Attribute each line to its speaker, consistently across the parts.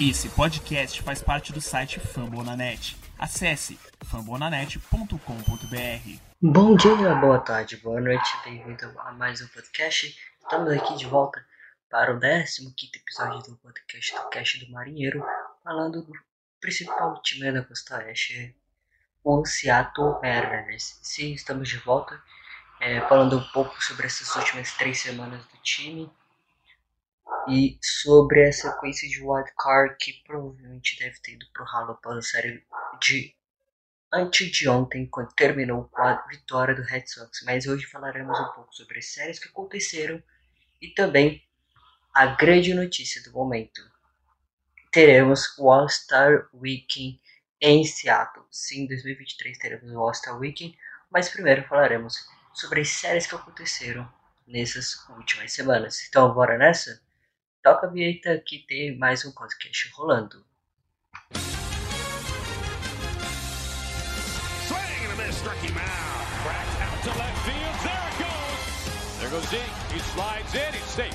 Speaker 1: Esse podcast faz parte do site Fambonanet. Acesse fambonanet.com.br.
Speaker 2: Bom dia, boa tarde, boa noite, bem-vindo a mais um podcast. Estamos aqui de volta para o 15 episódio do podcast do Cast do Marinheiro, falando do principal time da Costa Oeste, o Seattle Mariners. Sim, estamos de volta, é, falando um pouco sobre essas últimas três semanas do time e sobre a sequência de wildcard que provavelmente deve ter ido pro ralo após a série de antes de ontem, quando terminou com a vitória do Red Sox. Mas hoje falaremos um pouco sobre as séries que aconteceram e também a grande notícia do momento. Teremos o All-Star Weekend em Seattle. Sim, em 2023 teremos o All-Star Weekend, mas primeiro falaremos sobre as séries que aconteceram nessas últimas semanas. Então, bora nessa? Toca a vinheta que tem mais um podcast rolando.
Speaker 3: Swing and a miss, struck him out. Cracked out to left field. There it goes. There goes Zeke. He slides in. He's safe.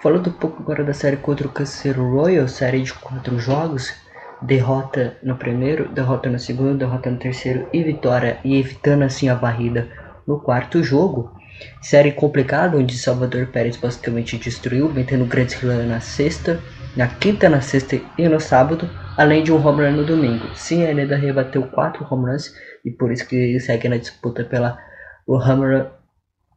Speaker 2: Falando um pouco agora da série contra o Canceiro Royal, série de quatro jogos, derrota no primeiro, derrota no segundo, derrota no terceiro e vitória, e evitando assim a barrida no quarto jogo. Série complicada, onde Salvador Pérez basicamente destruiu, metendo grandes slam na sexta, na quinta, na sexta e no sábado, além de um home run no domingo. Sim, ele ainda rebateu quatro home runs e por isso que segue na disputa pela o home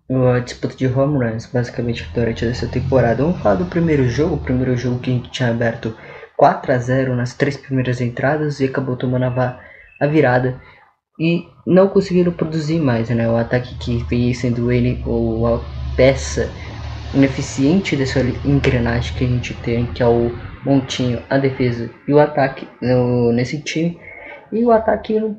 Speaker 2: run, a disputa de home runs, basicamente durante essa temporada. Vamos falar do primeiro jogo, o primeiro jogo que a gente tinha aberto 4 a 0 nas três primeiras entradas e acabou tomando a, a virada e não conseguiram produzir mais, né? O ataque que veio sendo ele ou a peça ineficiente dessa engrenagem que a gente tem, que é o Montinho, a defesa e o ataque no, nesse time. E o ataque no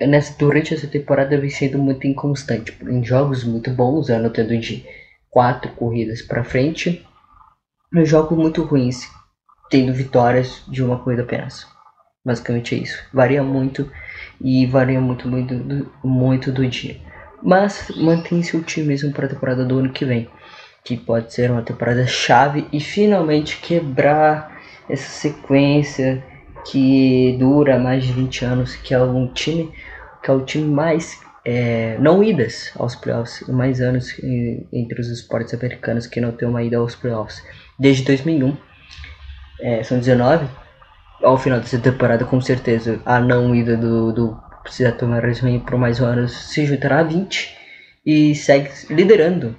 Speaker 2: nessa, durante essa temporada vem sendo muito inconstante, em jogos muito bons, anotando de quatro corridas para frente, em jogos muito ruins, tendo vitórias de uma corrida apenas. Basicamente é isso. Varia muito e varia muito, muito, muito do dia. Mas mantém-se otimismo para a temporada do ano que vem, que pode ser uma temporada chave e finalmente quebrar essa sequência que dura mais de 20 anos, que é um time que é o time mais é, não idas aos playoffs, mais anos entre os esportes americanos que não tem uma ida aos playoffs desde 2001. É, são 19 ao final dessa temporada, com certeza, a não ida do, do Seattle Mariners por mais um ano se juntará a 20 e segue liderando.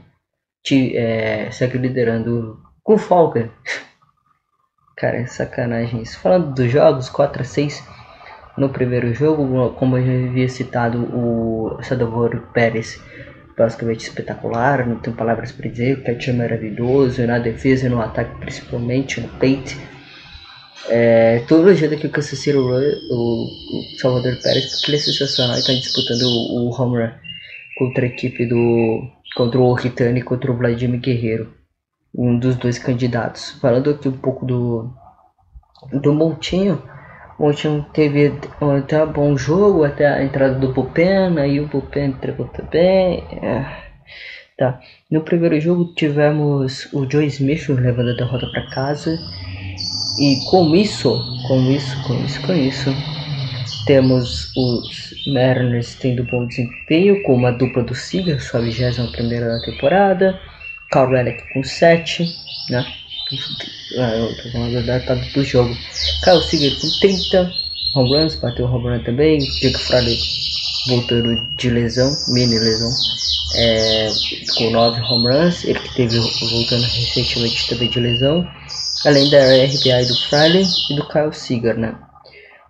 Speaker 2: Te, é, segue liderando com folga. Cara, é sacanagem isso. Falando dos jogos, 4 a 6 no primeiro jogo, como eu já havia citado, o Salvador Pérez basicamente espetacular, não tenho palavras para dizer, o catch é maravilhoso, na defesa e no ataque principalmente, no peito é, todo jeito que o Kansas City o, o, Salvador Pérez, porque ele é sensacional e está disputando o, o home run contra a equipe do. contra o Ritani e contra o Vladimir Guerreiro, um dos dois candidatos. Falando aqui um pouco do. do Montinho. O Montinho teve até um bom jogo, até a entrada do Bullpen, aí o Bullpen entregou também. É. Tá. No primeiro jogo tivemos o Joe Smith levando a derrota para casa e com isso, com isso, com isso, com isso, temos os Mariners tendo bom desempenho com uma dupla do Seager, sua 21 primeira da temporada, Carl Relic com 7, né? Ah, eu tô falando da data do jogo. Kyle Seager com 30 home runs, bateu home run também. Jake Fraley voltando de lesão, mini lesão, é, com 9 home runs. Ele que teve voltando recentemente também de lesão além da RBI do Friday e do Kyle Seager, né?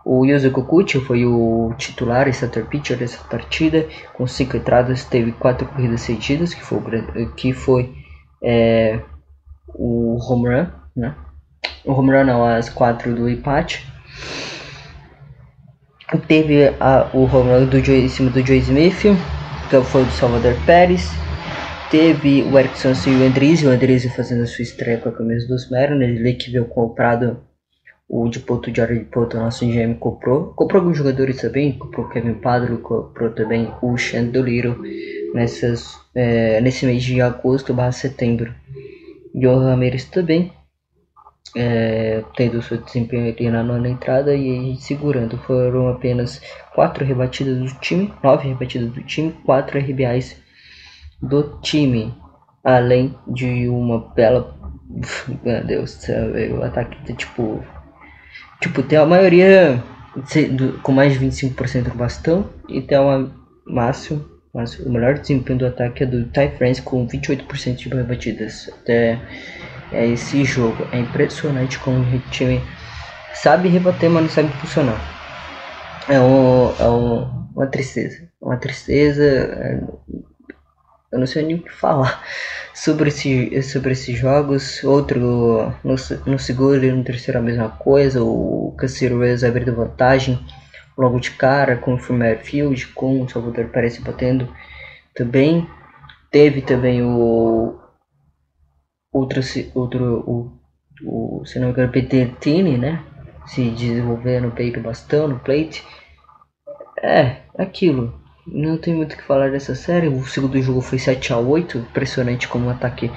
Speaker 2: O Yuzo Kokuchi foi o titular e starter pitcher dessa partida, com cinco entradas, teve quatro corridas cedidas, que foi, que foi é, o home run, né? O home run não, as quatro do empate. Teve a, o home run do Joe, em cima do Joe Smith, que foi do Salvador Pérez. Teve o Erickson e o Andrizzi, o Andrizzi fazendo a sua estreia com a camisa dos Mariners, ele que veio comprado o de Porto Jared Porto, nosso GM comprou. Comprou alguns jogadores também, comprou o Kevin Padre, comprou também o Chandoliro nessas, é, nesse mês de agosto barra setembro. João Ramirez também é, tendo seu desempenho ali na nona entrada e segurando. Foram apenas quatro rebatidas do time, nove rebatidas do time, quatro RBIs do time, além de uma bela. Meu Deus do céu, o ataque tipo. Tipo, tem a maioria com mais de 25% do bastão e tem uma máximo. O melhor desempenho do ataque é do Ty France com 28% de rebatidas. Até é esse jogo. É impressionante como o time sabe rebater, mas não sabe funcionar. É, um, é um, uma tristeza. Uma tristeza. Eu não sei nem o que falar sobre, esse, sobre esses jogos. Outro no, no segundo e no terceiro a mesma coisa. O Cancelo Reyes abrindo vantagem logo de cara com o Firmware Field, com o Salvador parece batendo também. Teve também o outro, outro o, o, se não me engano, né? Se desenvolver no peito bastão, no plate. É, aquilo. Não tem muito o que falar dessa série. O segundo jogo foi 7 a 8 Impressionante como o ataque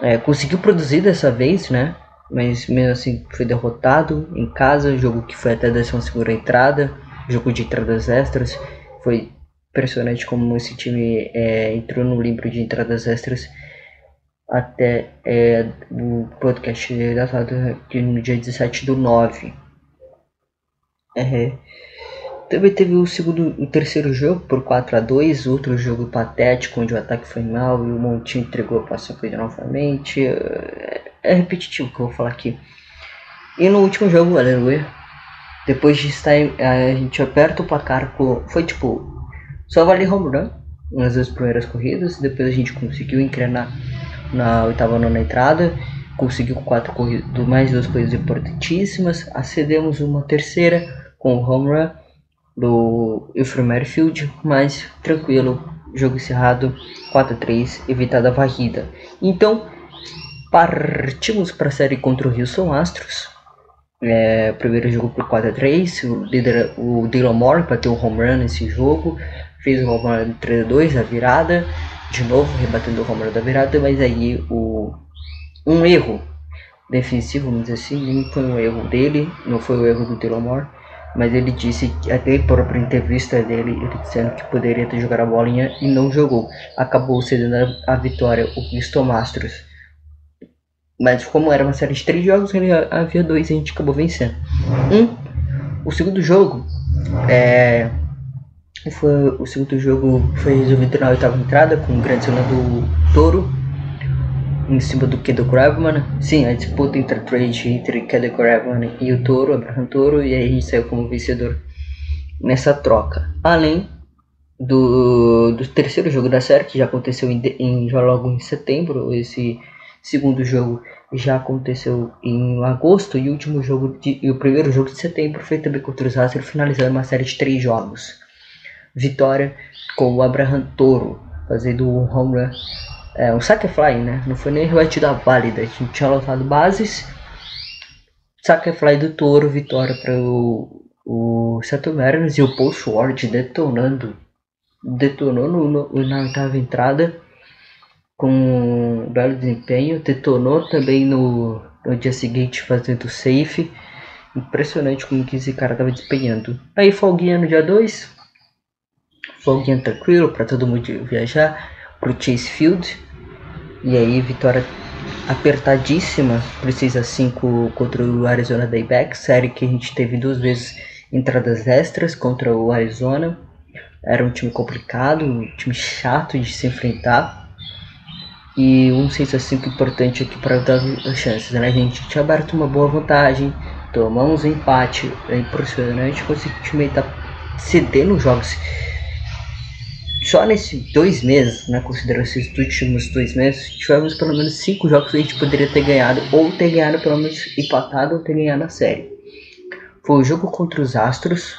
Speaker 2: é, conseguiu produzir dessa vez, né? Mas mesmo assim foi derrotado em casa. Jogo que foi até a 12 entrada. Jogo de entradas extras. Foi impressionante como esse time é, entrou no livro de entradas extras até é, o podcast datado aqui no dia 17 do 9. É, também teve o segundo, o terceiro jogo por 4 a 2 outro jogo patético onde o ataque foi mal e o Montinho entregou a paçoca novamente. É, é repetitivo que eu vou falar aqui. E no último jogo, aleluia, depois de estar a gente aperta o placar com, foi tipo só vale home run nas duas primeiras corridas, depois a gente conseguiu engrenar na oitava nona entrada, conseguiu quatro corridas, mais duas corridas importantíssimas, acedemos uma terceira com o home run do Ephraim Merfield, mas tranquilo, jogo encerrado 4 a 3, evitada a varrida. Então, partimos para a série contra o Houston Astros. É, primeiro jogo por 4 a 3, o líder, o Dylan Moore bateu o home run nesse jogo, fez o home run 3 a 2, a virada de novo rebatendo o Romero da virada, mas aí o um erro defensivo, vamos dizer assim, nem foi um erro dele, não foi o erro do Delomore, mas ele disse, até a própria entrevista dele, ele dizendo que poderia ter jogado a bolinha e não jogou. Acabou cedendo a, vitória o Houston Masters. Mas como era uma série de três jogos, ele havia dois e a gente acabou vencendo. Um, o segundo jogo é foi, o segundo jogo foi resolvido na oitava entrada com o grande cena do Toro em cima do Kedo Graveman. Sim, a disputa entre a trade entre Kedo Graveman e o Toro, Abraham Toro, e aí a gente saiu como vencedor nessa troca. Além do, do terceiro jogo da série, que já aconteceu em, em, já logo em setembro, esse segundo jogo já aconteceu em agosto, e o último jogo de, e o primeiro jogo de setembro foi também contra os Astros, finalizando uma série de três jogos vitória com o Abraham Toro fazendo um home run, é, um fly, né? Não foi nem rebatida válida, a gente tinha lotado bases. Saque fly do Toro, vitória para o, o Seattle Mariners e o Paul Schwartz detonando, detonou no, no, na oitava entrada com um belo desempenho, detonou também no, no dia seguinte fazendo safe. Impressionante como que esse cara estava desempenhando. Aí folguinha no dia 2, folguinha tranquilo para todo mundo viajar pro Chase Field. E aí, vitória apertadíssima por 6 a 5 contra o Arizona Daybacks, série que a gente teve duas vezes entradas extras contra o Arizona. Era um time complicado, um time chato de se enfrentar. E um 6 a 5 importante aqui para dar as chances, né? A gente tinha aberto uma boa vantagem, tomamos um empate, é impressionante como esse time tá cedendo jogos só nesses dois meses, né, considerando esses últimos dois meses, tivemos pelo menos cinco jogos que a gente poderia ter ganhado, ou ter ganhado pelo menos empatado, ou ter ganhado a série. Foi o jogo contra os Astros,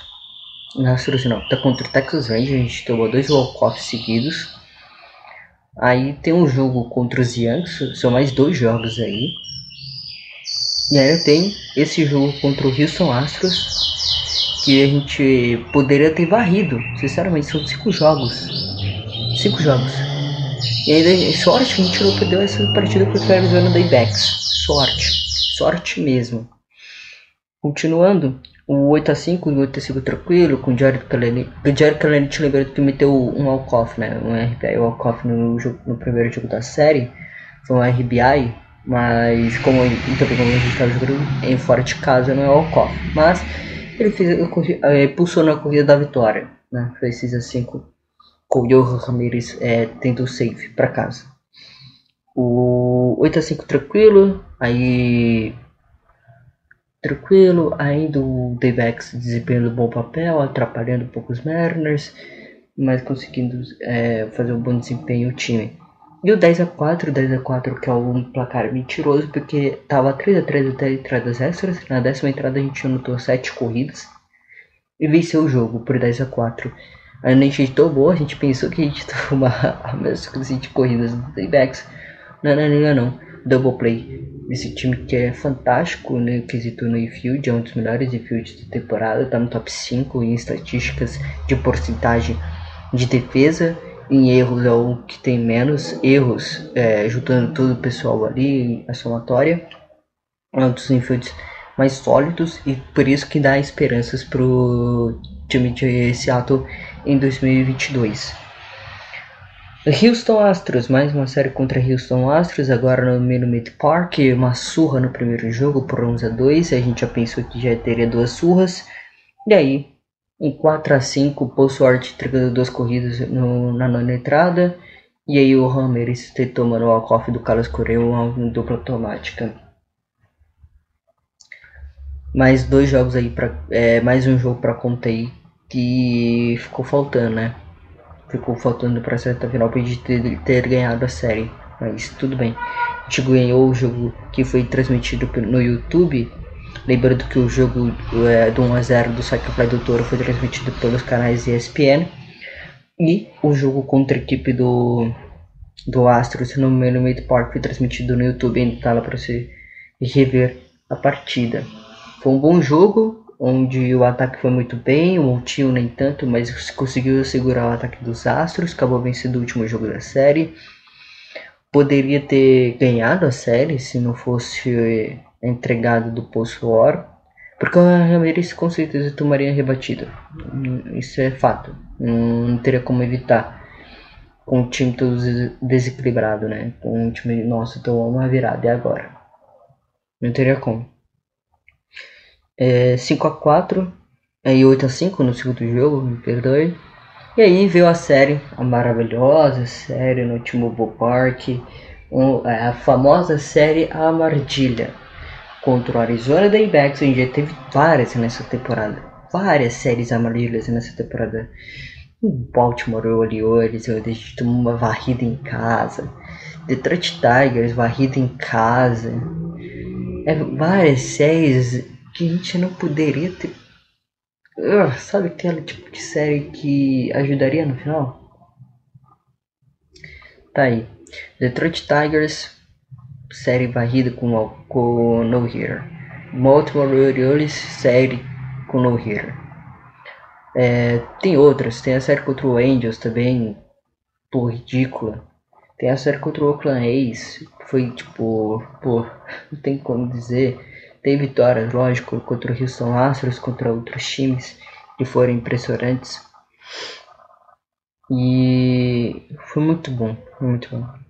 Speaker 2: Astros não, tá contra o Texas Rangers, a gente tomou dois walk-offs seguidos. Aí tem um jogo contra os Yankees, são mais dois jogos aí. E aí tem esse jogo contra o Houston Astros, que a gente poderia ter varrido. Sinceramente, são cinco jogos. Cinco jogos. E ainda, sorte que a gente não perdeu essa partida contra a Arizona Daybacks. Sorte. Sorte mesmo. Continuando, o 8x5, o 8x5 tranquilo, com o Jared Kalenic. O Jared Kalenic lembrando que meteu um walk-off, né? Um RBI walk-off no, no primeiro jogo da série. Foi um RBI, mas como, então, como a gente estava jogando em fora de casa, não é walk-off. Mas ele fez, ele pulsou na corrida da vitória, né? Fez 6x5 com o Johan Ramirez é, tendo o save para casa. O 8x5 tranquilo, aí tranquilo, ainda o Davex desempenhando um bom papel, atrapalhando um pouco os Mariners, mas conseguindo é, fazer um bom desempenho o time. E o 10x4, 10x4 que é um placar mentiroso, porque tava 3x3 até entradas extras, na décima entrada a gente anotou 7 corridas e venceu o jogo por 10x4. A gente tomou, a gente pensou que a gente tomar a mesma 7 corridas do Daybacks. Não, não, não, não. Double play esse time que é fantástico né, quesito no infield, é um dos melhores infields de temporada, tá no top 5 em estatísticas de porcentagem de defesa. Em erros é o que tem menos erros, é, juntando todo o pessoal ali, a somatória. É um dos infields mais sólidos e por isso que dá esperanças pro time de Seattle em 2022. Houston Astros, mais uma série contra Houston Astros, agora no Minute Park, uma surra no primeiro jogo por 11 a 2, a gente já pensou que já teria duas surras, e aí, em 4 a 5, Paul Swart entregando duas corridas no, na nona entrada, e aí o Ramirez tomando o walk do Carlos Correa, uma dupla automática. Mais dois jogos aí, pra, é, mais um jogo para conta aí, que ficou faltando, né? ficou faltando para certa final para ter, ter, ganhado a série. Mas tudo bem. A gente ganhou o jogo que foi transmitido no YouTube. Lembrando que o jogo é, do 1x0 do Sacrify do Toro foi transmitido pelos canais ESPN. E o jogo contra a equipe do, do Astros no Monument Park foi transmitido no YouTube. Ainda tá lá para você rever a partida. Foi um bom jogo onde o ataque foi muito bem, o Montinho nem tanto, mas conseguiu segurar o ataque dos Astros, acabou vencendo o último jogo da série. Poderia ter ganhado a série se não fosse entregado do post-war, porque o Ramirez com certeza tomaria rebatida. Isso é fato, não teria como evitar. Com o time todo desequilibrado, né? Com o time, nosso tomou uma virada, e agora? Não teria como é, 5 a 4 e 8 a 5 no segundo jogo, me perdoe. E aí veio a série, a maravilhosa série no T-Mobile Park, um, é, a famosa série Amargilha contra o Arizona Daybacks. A gente já teve várias nessa temporada, várias séries amarelhas nessa temporada. O Baltimore Orioles, a gente uma varrida em casa. Detroit Tigers, varrida em casa. É, várias séries que a gente não poderia ter. Uh, sabe aquele tipo de série que ajudaria no final? Tá aí. Detroit Tigers, série varrida com, com no hitter. Baltimore Orioles, série com no hitter. É, tem outras, tem a série contra o Angels também, pô, ridícula. Tem a série contra o Oakland A's, foi tipo, pô, não tem como dizer. Tem vitórias, lógico, contra o Houston Astros, contra outros times que foram impressionantes. E foi muito bom, foi muito bom.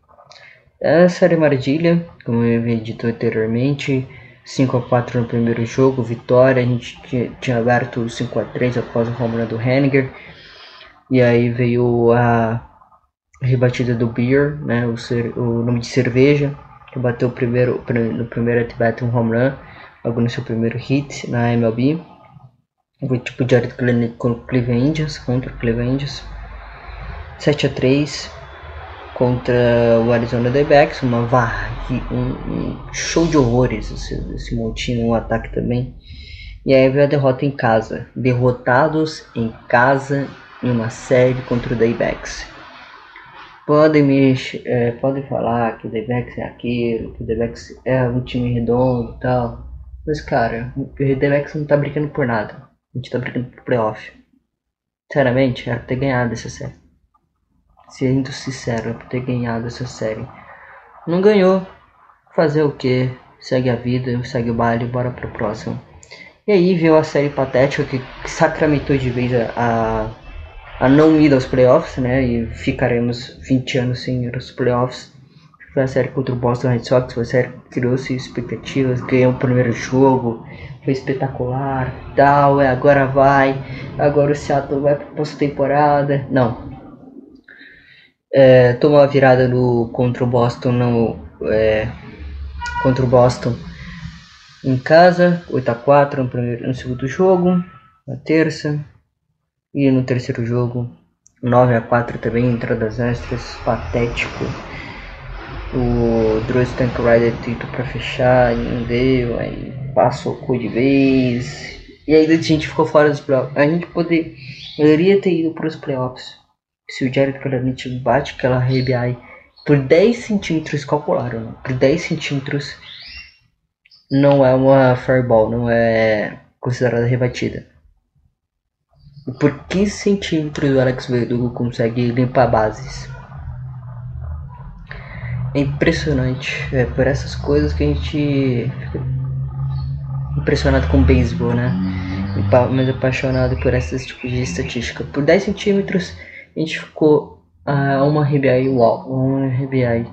Speaker 2: A série Mardilha, como eu havia dito anteriormente, 5 a 4 no primeiro jogo, vitória, a gente tinha, tinha aberto 5 a 3 após o home do Henniger. E aí veio a rebatida do Beer, né, o, ser, o nome de cerveja, que bateu primeiro, no primeiro at-bat um home run logo no seu primeiro hit na MLB. Foi tipo Jared com o Cleveland Indians, contra o Cleveland Indians. 7 a 3 contra o Arizona Diamondbacks, uma varre, um, um, show de horrores esse, esse um ataque também. E aí veio a derrota em casa, derrotados em casa em uma série contra o Daybacks. Podem me é, podem falar que o Daybacks é aquilo, que o Daybacks é um time redondo e tal. Mas, cara, o Redemex não tá brincando por nada. A gente tá brincando por playoff. Sinceramente, era ter ganhado essa série. Sendo sincero, por ter ganhado essa série. Não ganhou, fazer o que? Segue a vida, segue o baile, bora pro próximo. E aí veio a série patética que sacramentou de vez a, a, a não ida aos playoffs, né? E ficaremos 20 anos sem ir aos playoffs. Foi a série contra o Boston Red Sox, foi a série que criou-se expectativas, ganhou o primeiro jogo, foi espetacular, tal, é, agora vai, agora o Seattle vai para pós-temporada. Não. É, tomou a virada no, contra o Boston no, é, contra o Boston em casa, 8 a 4 no, primeiro, no segundo jogo, na terça, e no terceiro jogo, 9 a 4 também, entradas extras, patético. O Drew Stank-Rider tentou pra fechar e não deu, aí passou o cu de vez. E aí a gente ficou fora dos playoffs. A gente poderia ter ido para os playoffs se o Jared Kalanick bate aquela RBI por 10 centímetros calcularam, né? por 10 centímetros não é uma fireball, não é considerada rebatida. Por 15 centímetros o Alex Verdugo consegue limpar bases. É impressionante. É por essas coisas que a gente fica impressionado com o beisebol, né? Mas apaixonado por esses tipos de estatística. Por 10 centímetros a gente ficou a uma RBI uau, uma RBI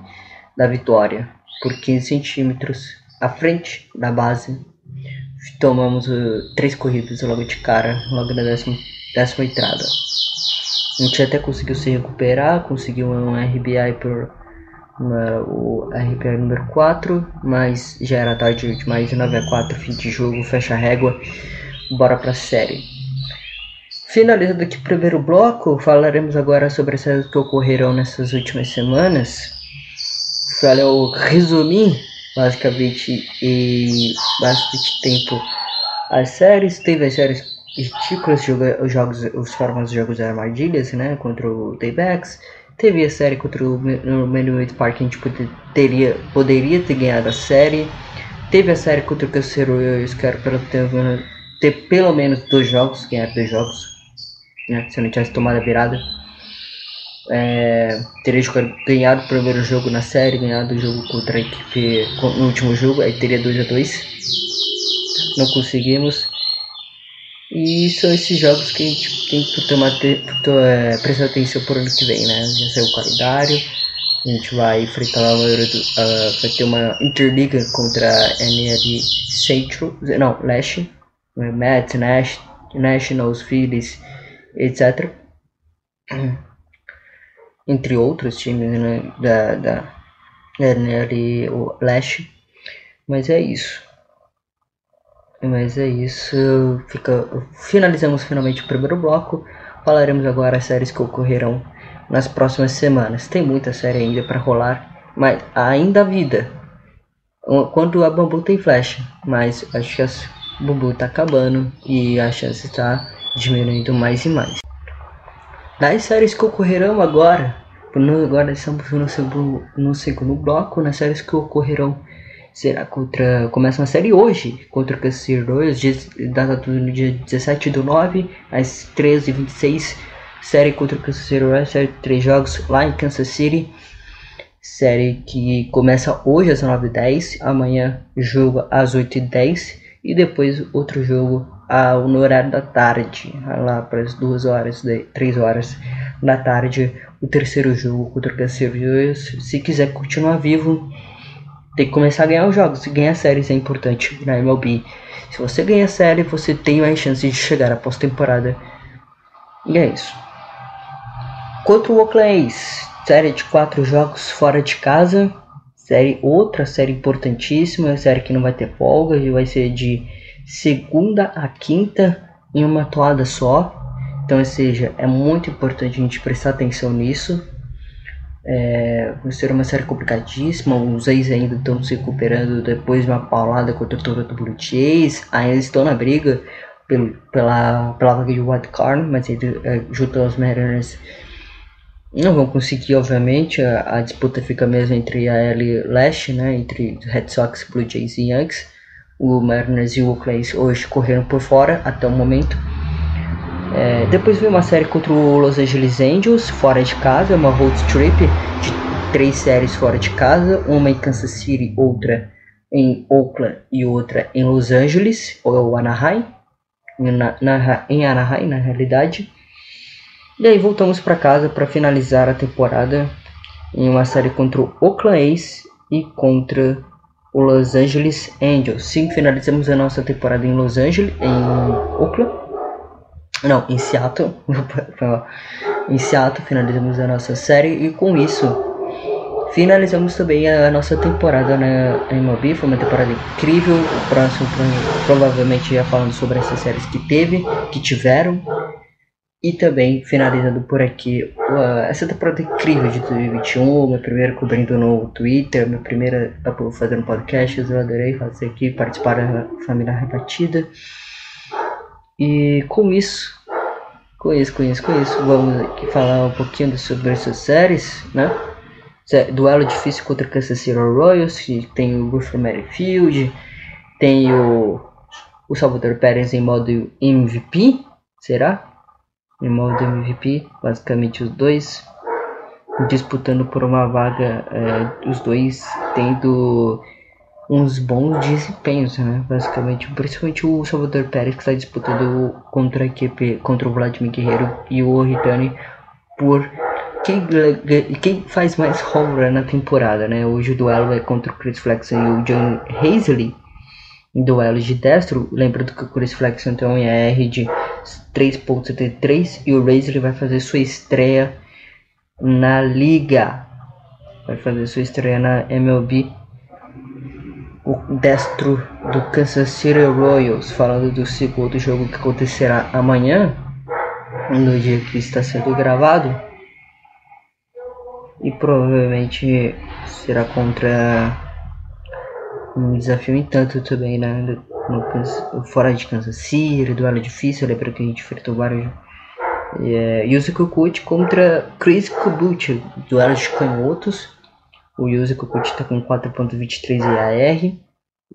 Speaker 2: da vitória. Por 15 centímetros à frente da base. Tomamos uh, três corridas logo de cara, logo na décima, décima entrada. A gente até conseguiu se recuperar, conseguiu um RBI por uma, o RBI número 4, mas já era tarde demais, 9 a 4, fim de jogo, fecha a régua, bora pra série. Finalizando aqui o primeiro bloco, falaremos agora sobre as séries que ocorreram nessas últimas semanas. Falei o resumir basicamente e bastante tempo as séries. Teve as séries ridículas, os jogos, os formas de jogos de armadilhas, né, contra o Daybacks. Teve a série contra o Manuel Park, a gente poderia, poderia ter ganhado a série. Teve a série contra o Canceiro, eu espero ter, ter pelo menos dois jogos, ganhar dois jogos, né, se eu não tivesse tomado a virada é, teria ganhado o primeiro jogo na série, ganhado o jogo contra a equipe no último jogo, aí teria 2 a 2 Não conseguimos. E são esses jogos que a gente tem que tomar, ter, é, prestar atenção por ano que vem, né? Já saiu o calendário. A gente vai enfrentar maioria do. Uh, vai ter uma interliga contra a NL Central. Não, Leste. Mets, Nash, Nationals, Phillies, etc entre outros times né, da, da NL Leste. Mas é isso. Mas é isso. Fica, finalizamos finalmente o primeiro bloco. Falaremos agora as séries que ocorrerão nas próximas semanas. Tem muita série ainda para rolar, mas ainda a vida. Quando a Bambu tem flash, mas acho que a Bambu está acabando e a chance está diminuindo mais e mais. Das séries que ocorrerão agora, agora estamos no segundo, no segundo bloco, nas séries que ocorrerão será contra. Começa uma série hoje contra o City Royals, data no dia 17 do 9, às 13h26. Série contra o City Royals, série de três jogos lá em Kansas City. Série que começa hoje às 9h10, amanhã jogo às 8h10 e depois outro jogo ao, no horário da tarde, lá para as 2 horas, 3 horas da tarde, o terceiro jogo contra o Cassius. Se quiser continuar vivo, tem que começar a ganhar os jogos. Ganhar séries é importante na MLB. Se você ganha série, você tem mais chance de chegar à pós-temporada. E é isso. Contra o Oakland série de quatro jogos fora de casa. Série, outra série importantíssima, série que não vai ter folga, e vai ser de segunda a quinta em uma toada só. Então, ou seja, é muito importante a gente prestar atenção nisso. É, vai ser uma série complicadíssima. Os ex ainda estão se recuperando depois de uma paulada contra o Toronto Blue Jays. Ainda estão na briga pelo, pela, pela vaga de wild card, mas é, junto aos Mariners não vão conseguir, obviamente. A, a, disputa fica mesmo entre a L Leste, né, entre Red Sox, Blue Jays e Yankees. O Mariners e o Oakland hoje correram por fora até o momento. É, depois veio uma série contra o Los Angeles Angels, fora de casa, uma road trip de três séries fora de casa, uma em Kansas City, outra em Oakland e outra em Los Angeles, ou Anaheim, na, na, em Anaheim na realidade. E aí voltamos para casa para finalizar a temporada em uma série contra o Oakland A's e contra o Los Angeles Angels. Sim, finalizamos a nossa temporada em Los Angeles, em Oakland. Não, em Seattle. em Seattle finalizamos a nossa série e com isso finalizamos também a nossa temporada na MLB. Foi uma temporada incrível. O próximo provavelmente ia falando sobre essas séries que teve, que tiveram. E também finalizando por aqui essa temporada incrível de 2021, meu primeiro cobrindo no Twitter, minha primeira fazendo podcast, eu adorei fazer aqui, participar da família rebatida. E com isso, com isso, com isso, com isso, vamos aqui falar um pouquinho sobre essas séries, né? Duelo difícil contra o Kansas City Royals, que tem o Ruther Merrifield, tem o, o Salvador Pérez em modo MVP, será? Em modo MVP, basicamente os dois disputando por uma vaga, é, os dois tendo uns bons desempenhos, né? Basicamente, principalmente o Salvador Pérez que está disputando contra a equipe, contra o Vladimir Guerreiro e o Ritani por quem, quem faz mais home run na temporada, né? Hoje o duelo é contra o Chris Flexen e o John Hazley em duelos de destro. Lembrando que o Chris Flexen tem um ER de 3.73 e o Razor vai fazer sua estreia na liga. Vai fazer sua estreia na MLB. O destro do Kansas City Royals, falando do segundo jogo que acontecerá amanhã, no dia que está sendo gravado. E provavelmente será contra um desafio em tanto também, né? Fora de Kansas City, duelo difícil, lembra que a gente enfrentou vários. É, Yuzi Kikuchi contra Chris Kubuchi, duelo de canhotos. O Yuzi Kikuchi está com 4.23 EAR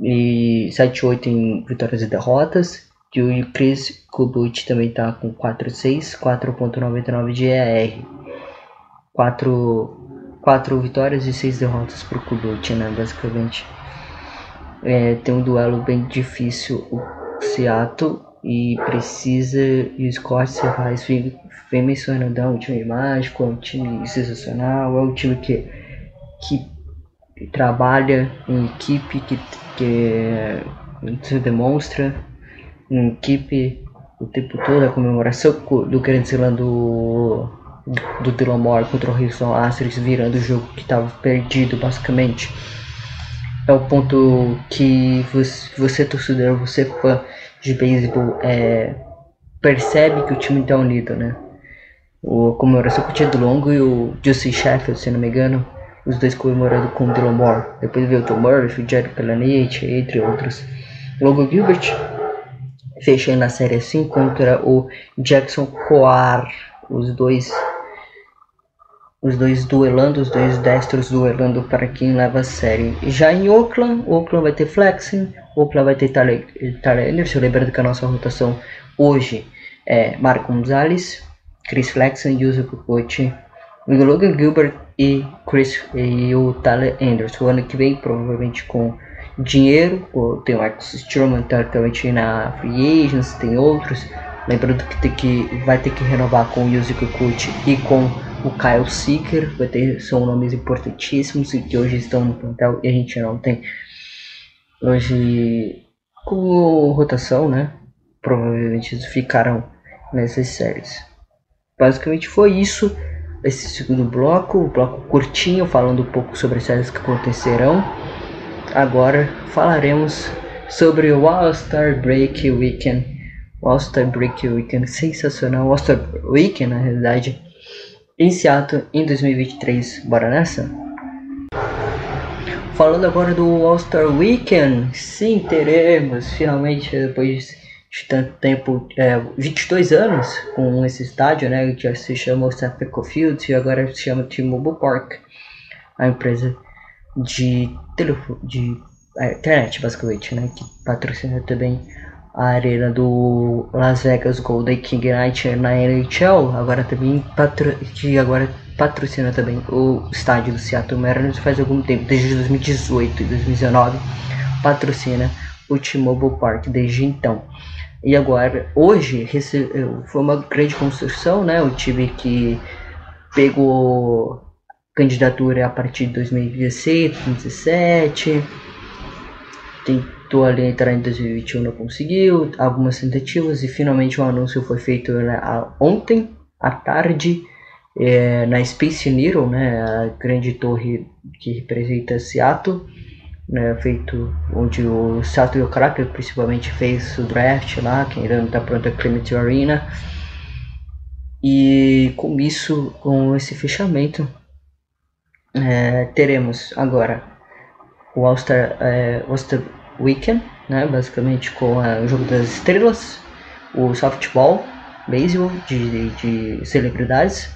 Speaker 2: e 7.8 em vitórias e derrotas. E o Chris Kubuchi também está com 4.6, 4.99 de EAR. 4, 4 vitórias e 6 derrotas para o Kubuchi, né, basicamente é, tem um duelo bem difícil o Seattle e precisa e o Scott Serrais vem, vem mencionando é um time mágico, é um time sensacional, é um time que, que trabalha em equipe, que, que se demonstra em equipe o tempo todo, a comemoração do Grand Slam do, do Dylan Moore contra o Houston Astros virando o jogo que estava perdido basicamente é o ponto que você, você torcedor, você fã de beisebol, é, percebe que o time está unido, né? O comemoração com o Tia Longo e o Justin Sheffield, se não me engano, os dois comemorando com o Dylan Moore. Depois veio o Tom Murphy, o Jerry Calanete, entre outros. Longo Gilbert fechando a série assim contra o Jackson Coar, os dois os dois duelando, os dois destros duelando para quem leva a série. Já em Oakland, Oakland vai ter Flexing, Oakland vai ter Tyler, Anderson, lembrando que a nossa rotação hoje é Marco Gonzalez, Chris Flexing, Yuzo Kukochi, Logan Gilbert e, Chris, e o Tyler Anderson. O ano que vem, provavelmente com dinheiro, tem o Marcus Stroman teoricamente na Free Agents, tem outros. Lembrando que, tem que vai ter que renovar com o Yuzo Kukochi e com o Kyle Seeker, vai ter, são nomes importantíssimos que hoje estão no plantel e a gente não tem. Hoje, com rotação, né? Provavelmente eles ficaram nessas séries. Basicamente foi isso. Esse segundo bloco, o bloco curtinho, falando um pouco sobre as séries que acontecerão. Agora falaremos sobre o All-Star Break Weekend. All-Star Break Weekend sensacional. All-Star Weekend, na realidade, em Seattle em 2023. Bora nessa? Falando agora do All-Star Weekend, sim, teremos finalmente, depois de tanto tempo, é, 22 anos com esse estádio, né, que já se chama o Sapeco Field e agora se chama T-Mobile Park, a empresa de, telefone, de é, internet, basicamente, né, que patrocina também a arena do Las Vegas Golden King Knight na NHL, agora também patro, que agora patrocina também o estádio do Seattle Mariners faz algum tempo, desde 2018 e 2019, patrocina o T-Mobile Park desde então. E agora, hoje, foi uma grande construção, né? O time que pegou candidatura a partir de 2016, 2017, tentou ali entrar em 2021, não conseguiu, algumas tentativas e finalmente o um anúncio foi feito né, ontem à tarde é, na Space Needle, né, a grande torre que representa Seattle, né, feito onde o Seattle Kraken principalmente fez o draft lá, que ainda não está pronto a Clemente Arena. E com isso, com esse fechamento, é, teremos agora o All-Star é, All Weekend, né, basicamente com o Jogo das Estrelas, o softball, baseball de, de celebridades,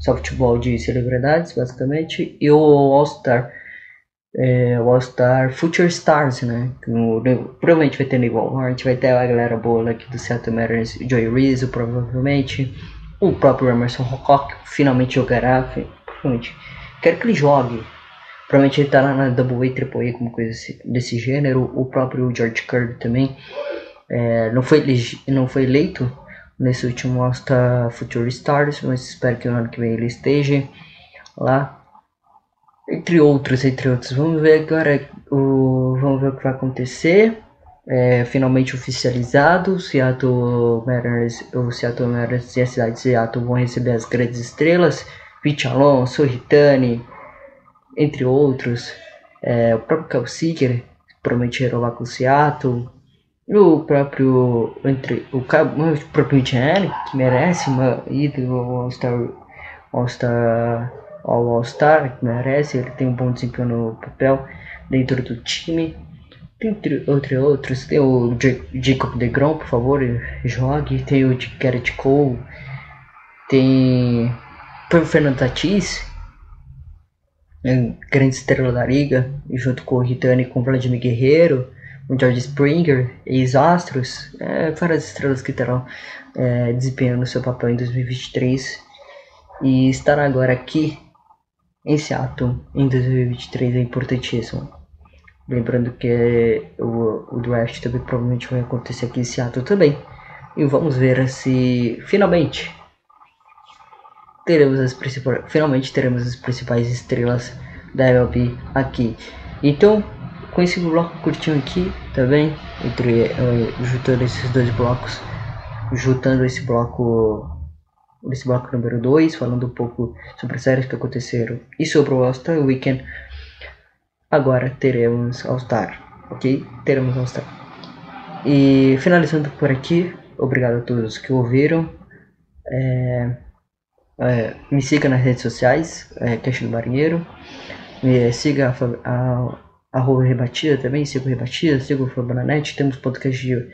Speaker 2: softball de celebridades, basicamente, e o All-Star é, All-Star Future Stars, né? No, provavelmente vai ter igual. A gente vai ter a galera boa aqui do Seattle Mariners, Joey Rizzo, provavelmente. O próprio Emerson Rocock finalmente jogará. Provavelmente. Quero que ele jogue. Provavelmente ele tá lá na Double A, Triple A, como coisa desse, desse gênero. O próprio George Kirby também. É, não, foi, não foi eleito nesse último All-Star Future Stars, mas espero que no ano que vem ele esteja lá entre outros, entre outros. Vamos ver agora o, vamos ver o que vai acontecer. É, finalmente oficializado, o Seattle Mariners, o Seattle Mariners e a cidade de Seattle vão receber as grandes estrelas, Pete Alonso, Ritani, entre outros. É, o próprio Cal Seeger promete renovar com o Seattle. O próprio entre o, o próprio Gianni, que merece uma ida ao All-Star All-Star All-Star, que merece, ele tem um bom desempenho no papel dentro do time. Entre, entre outros, tem o Jacob DeGrom, por favor, jogue. Tem o Garrett Cole, tem o Fernando Tatis, grande estrela da liga, junto com o Ritani com o Vladimir Guerreiro, o George Springer, ex-Astros, é, várias estrelas que terão é, desempenhando seu papel em 2023 e estar agora aqui esse ato em 2023 é importantíssimo. Lembrando que o, o draft também provavelmente vai acontecer aqui esse ato também. E vamos ver se finalmente teremos as principais, finalmente teremos as principais estrelas da MLB aqui. Então, com esse bloco curtinho aqui, tá entre uh, juntando esses dois blocos, juntando esse bloco nesse bloco número 2, falando um pouco sobre as séries que aconteceram e sobre o All-Star Weekend. Agora teremos All-Star, ok? Teremos All-Star. E finalizando por aqui, obrigado a todos que ouviram. É, é, me siga nas redes sociais, é, do Marinheiro. Me siga a, a, a, Rebatida também, siga o Rebatida, siga o Fabananet. Temos podcast de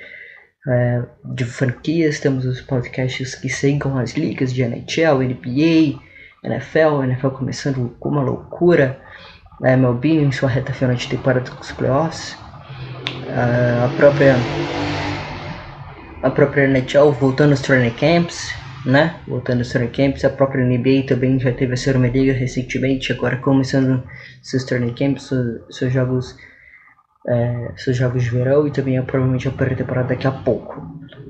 Speaker 2: é, de franquias, temos os podcasts que seguem as ligas de NHL, NBA, NFL, NFL começando com uma loucura, a MLB em sua reta final de temporada com os playoffs, a própria a própria NHL voltando aos training camps, né? Voltando training camps, a própria NBA também já teve a sua liga recentemente, agora começando seus training camps, seus, seus jogos é, seus jogos de verão e também provavelmente a pré-temporada daqui a pouco.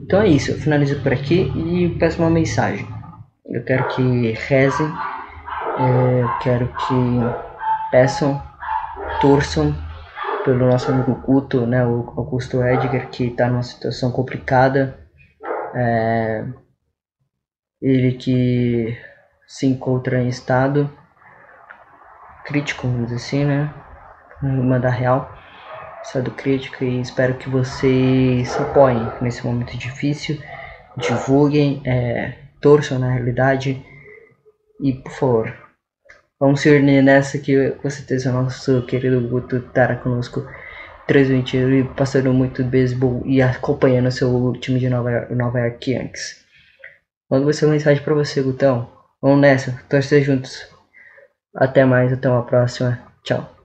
Speaker 2: Então é isso, eu finalizo por aqui e peço uma mensagem. Eu quero que rezem, é, eu quero que peçam, torçam pelo nosso amigo Guto, né, o Augusto Edgar, que está numa situação complicada. É, ele que se encontra em estado crítico, vamos dizer assim, né? Manda real estado crítico e espero que vocês se apoiem nesse momento difícil, divulguem, é, torçam na realidade e por favor, vamos se unir nessa que com certeza o nosso querido Guto estará conosco transmitindo e passando muito beisebol e acompanhando seu time de Nova Nova York Yankees. Mando essa mensagem para você, Gutão. Vamos nessa, torcer juntos. Até mais, até uma próxima. Tchau.